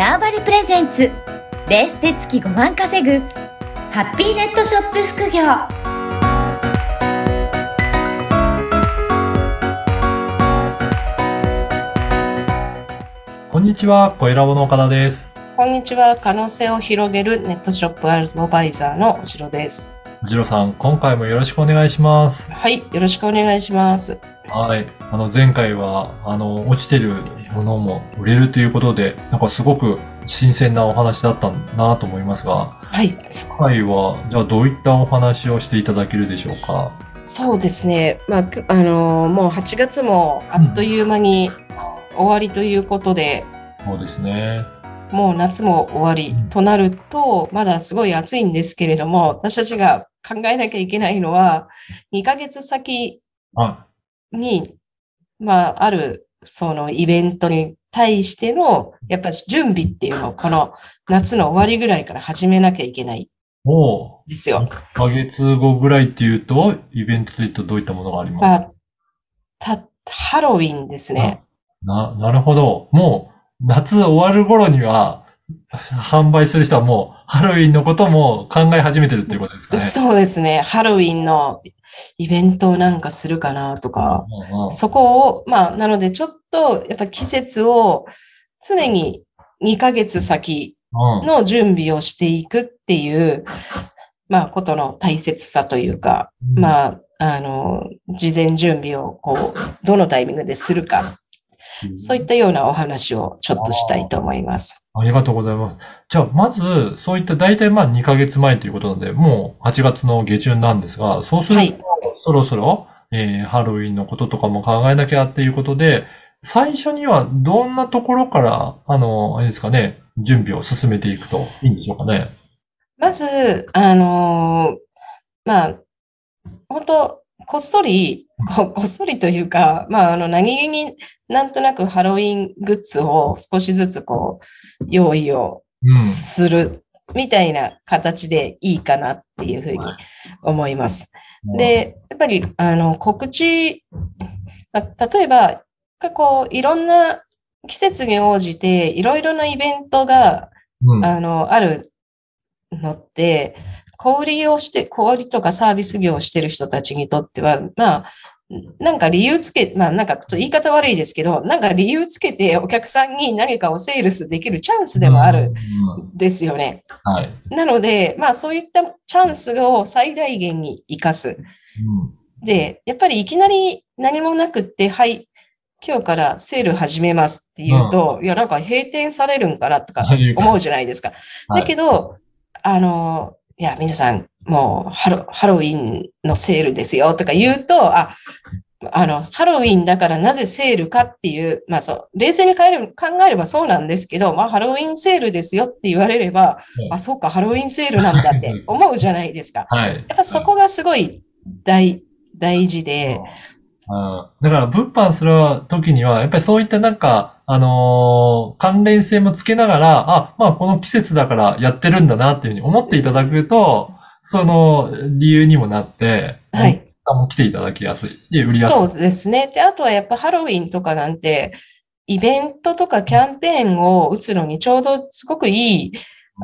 ターバリプレゼンツベースで月5万稼ぐハッピーネットショップ副業こんにちは、小ラボの岡田です。こんにちは。可能性を広げるネットショップアドバイザーのおしろです。ジロさん、今回もよろしくお願いします。はい。よろしくお願いします。はい。あの、前回は、あの、落ちてるものも売れるということで、なんかすごく新鮮なお話だったなと思いますが、はい。今回は、じゃあどういったお話をしていただけるでしょうか？そうですね。まあ、くあのーもう8月もあっという間に終わりということで、そうですね。もう夏も終わりとなると、まだすごい暑いんですけれども、私たちが考えなきゃいけないのは、2ヶ月先あ、に、まあ、ある、そのイベントに対しての、やっぱり準備っていうのを、この夏の終わりぐらいから始めなきゃいけないもんですよ。う、1ヶ月後ぐらいっていうと、イベントというとどういったものがあります？まあ、た、ハロウィンですね。な、なるほど。もう、夏終わる頃には、販売する人はもう、ハロウィンのことも考え始めてるっていうことですかね。そうですね。ハロウィンのイベントをなんかするかなとか、うんうんそこを、まあ、なのでちょっと、やっぱ季節を常に2ヶ月先うんの準備をしていくっていう、まあ、ことの大切さというか、まあ、あの、事前準備を、こう、どのタイミングでするか、そういったようなお話をちょっとしたいと思います。ありがとうございます。じゃあ、まず、そういった大体まあ2ヶ月前ということなので、もう8月の下旬なんですが、そうすると、はいそろそろ、えーハロウィンのこととかも考えなきゃっていうことで、最初にはどんなところから、あの、あれですかね、準備を進めていくといいんでしょうかね。まず、あのまあ、本当こっそり、ここっそりというか、まあ、あの、何気になんとなくハロウィングッズを少しずつこう、用意をうん。するみたいな形でいいかなっていうふうに思います。で、やっぱり、あの、告知、まあ例えば、こう、いろんな季節に応じて、いろいろなイベントが、うん、あの、あるのって、小売りをして、小売りとかサービス業をしてる人たちにとっては、まあ、なんか理由つけ、まあなんかちょっと言い方悪いですけど、なんか理由つけてお客さんに何かをセールスできるチャンスでもあるうん。んですよね。はい。なので、まあそういったチャンスを最大限に活かす。うんで、やっぱりいきなり何もなくって、はい、今日からセール始めますって言うと、いや、なんか閉店されるんかなとか思うじゃないですか。はいだけど、あの、いや、皆さん、もうハロ、ハロウィンのセールですよとか言うと、あ、あの、ハロウィンだからなぜセールかっていう、まあそう、冷静に考えれば考えればそうなんですけど、まあハロウィンセールですよって言われれば、うん。あ、そうか、ハロウィンセールなんだって思うじゃないですか。はい。やっぱそこがすごい大、大事で、うんだから、物販するときには、やっぱりそういったなんか、あのー関連性もつけながら、あ、まあこの季節だからやってるんだなっていうふうに思っていただくと、その理由にもなって、はい。あも来ていただきやすいし、売りやすい。そうですね。で、あとはやっぱハロウィンとかなんて、イベントとかキャンペーンを打つのにちょうどすごくいい、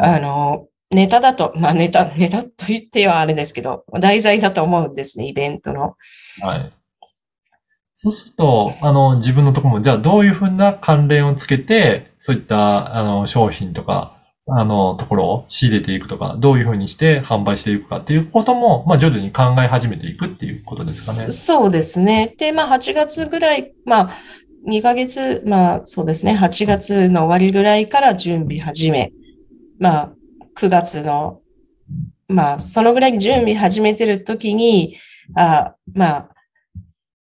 あの、ネタだと、まあネタ、ネタと言ってはあれですけど、題材だと思うんですね、イベントの。はい。そうすると、あの、自分のところも、じゃあどういうふうな関連をつけて、そういった、あの、商品とか、あの、ところを仕入れていくとか、どういうふうにして販売していくかっていうことも、まあ、徐々に考え始めていくっていうことですかね。そうですね。で、まあ8月ぐらい、まあ2ヶ月、まあそうですね、8月の終わりぐらいから準備始め、まあ9月の、まあそのぐらい準備始めてる時に、あまあ、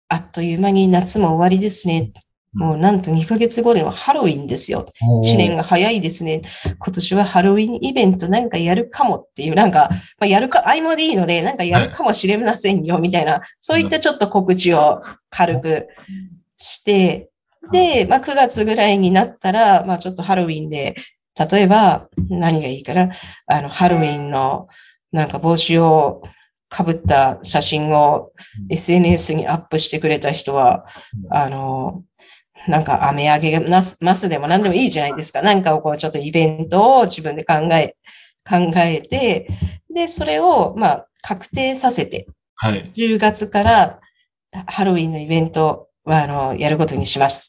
あっという間に夏も終わりですね。もうなんと2ヶ月後にはハロウィンですよ。もう1年が早いですね。今年はハロウィンイベントなんかやるかもっていう、なんか、まあ、やるか、合間でいいので、なんかやるかもしれませんよ、みたいな、そういったちょっと告知を軽くして、で、まあ、9月ぐらいになったら、まあ、ちょっとハロウィンで、例えば、何がいいかな、あの、ハロウィンの、なんか帽子をかぶった写真を SNS にアップしてくれた人は、あの、なんか飴上げますますでも何でもいいじゃないですか。なんかをこうちょっとイベントを自分で考え、考えて、で、それをまあ確定させて、はい。10月からハロウィンのイベントはあのやることにします。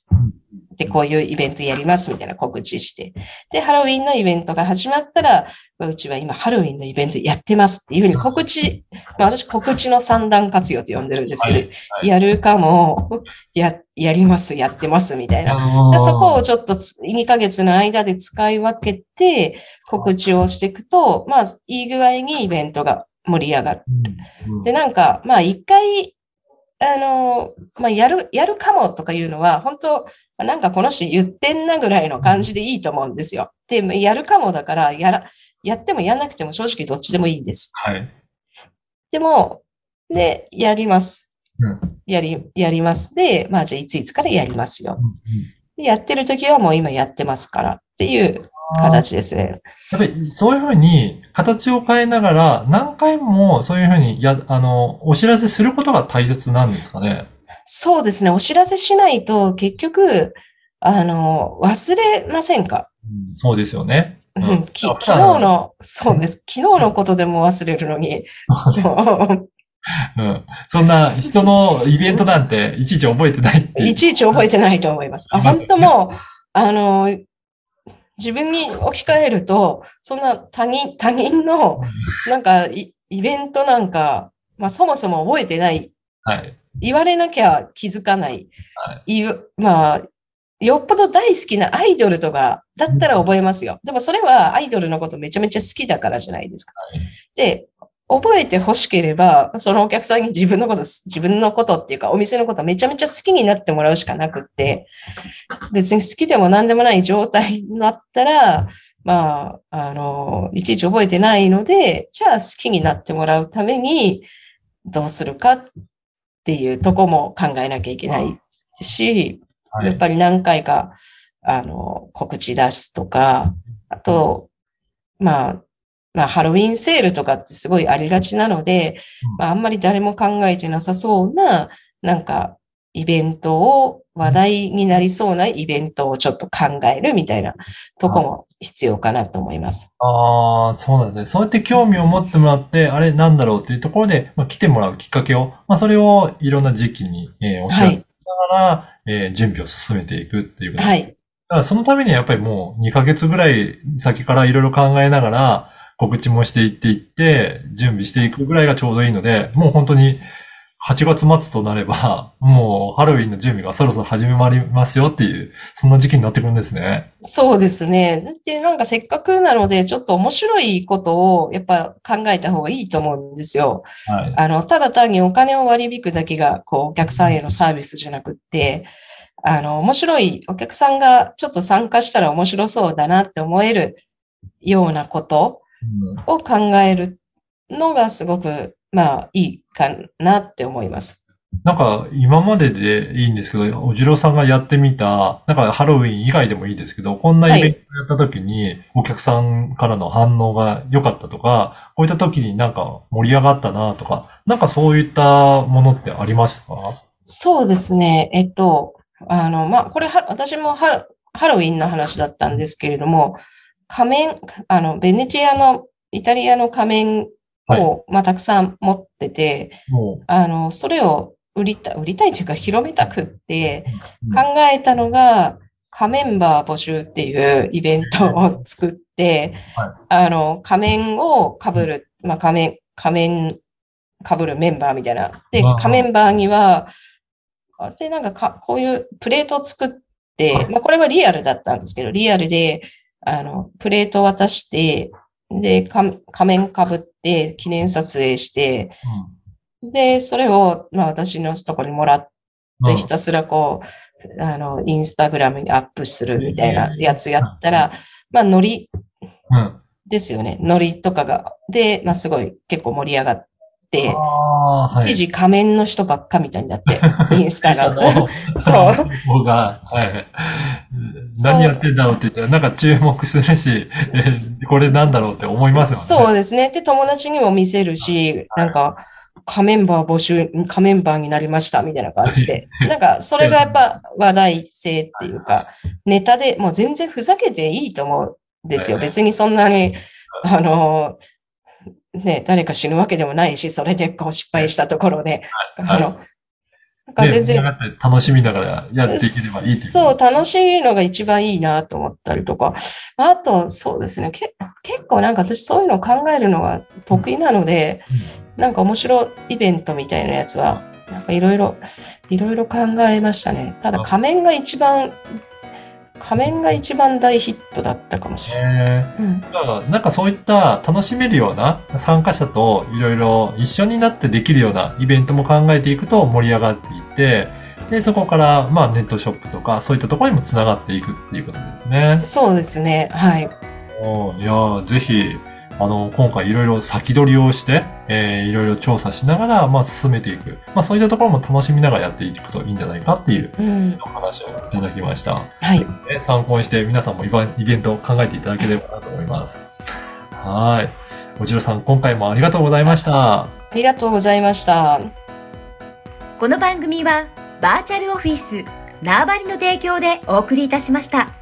で、こういうイベントやりますみたいな告知して。で、ハロウィンのイベントが始まったら、まあうちは今ハロウィンのイベントやってますっていうふうに告知、まあ私告知の三段活用と呼んでるんですけど、はいはいやるかも、や、やります、やってますみたいな。そこをちょっとつ2ヶ月の間で使い分けて告知をしていくと、まあ、いい具合にイベントが盛り上がる。で、なんか、まあ、一回、あの、まあ、やる、やるかもとかいうのは、本当まあなんかこの人言ってんなぐらいの感じでいいと思うんですよ。で、まあやるかもだから、やら、やってもやんなくても正直どっちでもいいんです。はい。でも、で、やります。うんやり、やります。で、まあ、じゃあいついつからやりますよ。うんでやってる時はもう今やってますからっていう形ですね。やっぱりそういうふうに形を変えながら何回もそういうふうにや、あの、お知らせすることが大切なんですかね？そうですね。お知らせしないと結局、あの、忘れませんか？うんそうですよね。ううんき昨日の、そうです。昨日のことでも忘れるのに、も うん。そんな人のイベントなんていちいち覚えてないっていちいち覚えてないと思います。あ、本当もう、あの、自分に置き換えると、そんな他人、他人の、なんかイ、イベントなんか、まあそもそも覚えてないはい。言われなきゃ気づかない。はい言うまあ、よっぽど大好きなアイドルとかだったら覚えますよ。でもそれはアイドルのことめちゃめちゃ好きだからじゃないですか。はいで、覚えて欲しければ、そのお客さんに自分のこと、自分のことっていうか、お店のことめちゃめちゃ好きになってもらうしかなくって、別に好きでも何でもない状態になったら、まあ、あの、いちいち覚えてないので、じゃあ好きになってもらうために、どうするかっていうとこも考えなきゃいけないし、はい。やっぱり何回か、あの、告知出すとか、あと、まあ、まあ、ハロウィンセールとかってすごいありがちなのでうん、まあ、あんまり誰も考えてなさそうな、なんか、イベントを、話題になりそうなイベントをちょっと考えるみたいなとこも必要かなと思います。ああ、そうなんですね。そうやって興味を持ってもらって、あれなんだろうっていうところで、まあ、来てもらうきっかけを、まあ、それをいろんな時期に、えー、お知らせしながら、えー準備を進めていくっていうことですはい。だからそのためにはやっぱりもう2ヶ月ぐらい先からいろいろ考えながら告知もしていっていって、準備していくぐらいがちょうどいいので、もう本当に8月末となれば、もうハロウィンの準備がそろそろ始まりますよっていう、そんな時期になってくるんですね。そうですね。で、なんかせっかくなので、ちょっと面白いことをやっぱ考えた方がいいと思うんですよ。はい。あの、ただ単にお金を割り引くだけが、こう、お客さんへのサービスじゃなくって、あの、面白い、お客さんがちょっと参加したら面白そうだなって思えるようなことうんを考えるのがすごく、まあ、いいかなって思います。なんか、今まででいいんですけど、おじろうさんがやってみた、なんかハロウィン以外でもいいですけど、こんなイベントをやった時に、お客さんからの反応が良かったとか、こういった時になんか盛り上がったなとか、なんかそういったものってありましたか？そうですね。えっと、あの、まあ、これは、私もハハロウィンの話だったんですけれども、仮面、あの、ベネチアの、イタリアの仮面を、まあ、たくさん持ってて、もあの、それを売りたい、売りたいというか広めたくって、うん。考えたのが、仮メンバー募集っていうイベントを作って、はあの、仮面を被る、まあ、仮面、仮面被るメンバーみたいな。で仮メンバーには、あで、なんかか、こういうプレートを作ってはい、まあ、これはリアルだったんですけど、リアルで、あの、プレートを渡して、で、か仮面被って記念撮影して、で、それを、まあ、私のところにもらっうんで、ひたすらこう、あの、インスタグラムにアップするみたいなやつやったら、まあ、ノリうん。ですよね。ノリとかが。で、まあ、すごい結構盛り上がって、はい。一時仮面の人ばっかみたいになって、インスタが。そ そうう。僕が、はい。何やってんだろうって言ったら、なんか注目するし、えこれなんだろうって思いますよね。そうですね。で、友達にも見せるし、なんか、仮メンバー募集、仮メンバーになりましたみたいな感じで。なんか、それがやっぱ話題性っていうか、ネタでもう全然ふざけていいと思うんですよ。別にそんなに、あの、ね、誰か死ぬわけでもないし、それでこう失敗したところで、あの、なんか全然、ね、楽しみながらやっていければいいそう、楽しいのが一番いいなと思ったりとか、あと、そうですね、け結構なんか私そういうのを考えるのが得意なので、うん、なんか面白いイベントみたいなやつは、なんかいろいろ、いろいろ考えましたね。ただ仮面が一番仮面が一番大ヒットだったかもしれない。うん、なんかそういった楽しめるような参加者といろいろ一緒になってできるようなイベントも考えていくと盛り上がっていって、で、そこから、まあネットショップとかそういったところにもつながっていくっていうことですね。そうですね。はい。いやぜひ、あの、今回いろいろ先取りをして、えー、いろいろ調査しながら、まあ、進めていく。まあ、そういったところも楽しみながらやっていくといいんじゃないかっていうお話をいただきました。はい。参考にして皆さんもイベントを考えていただければなと思います。はい。おじろさん、今回もありがとうございました。ありがとうございました。この番組は、バーチャルオフィス、縄張りの提供でお送りいたしました。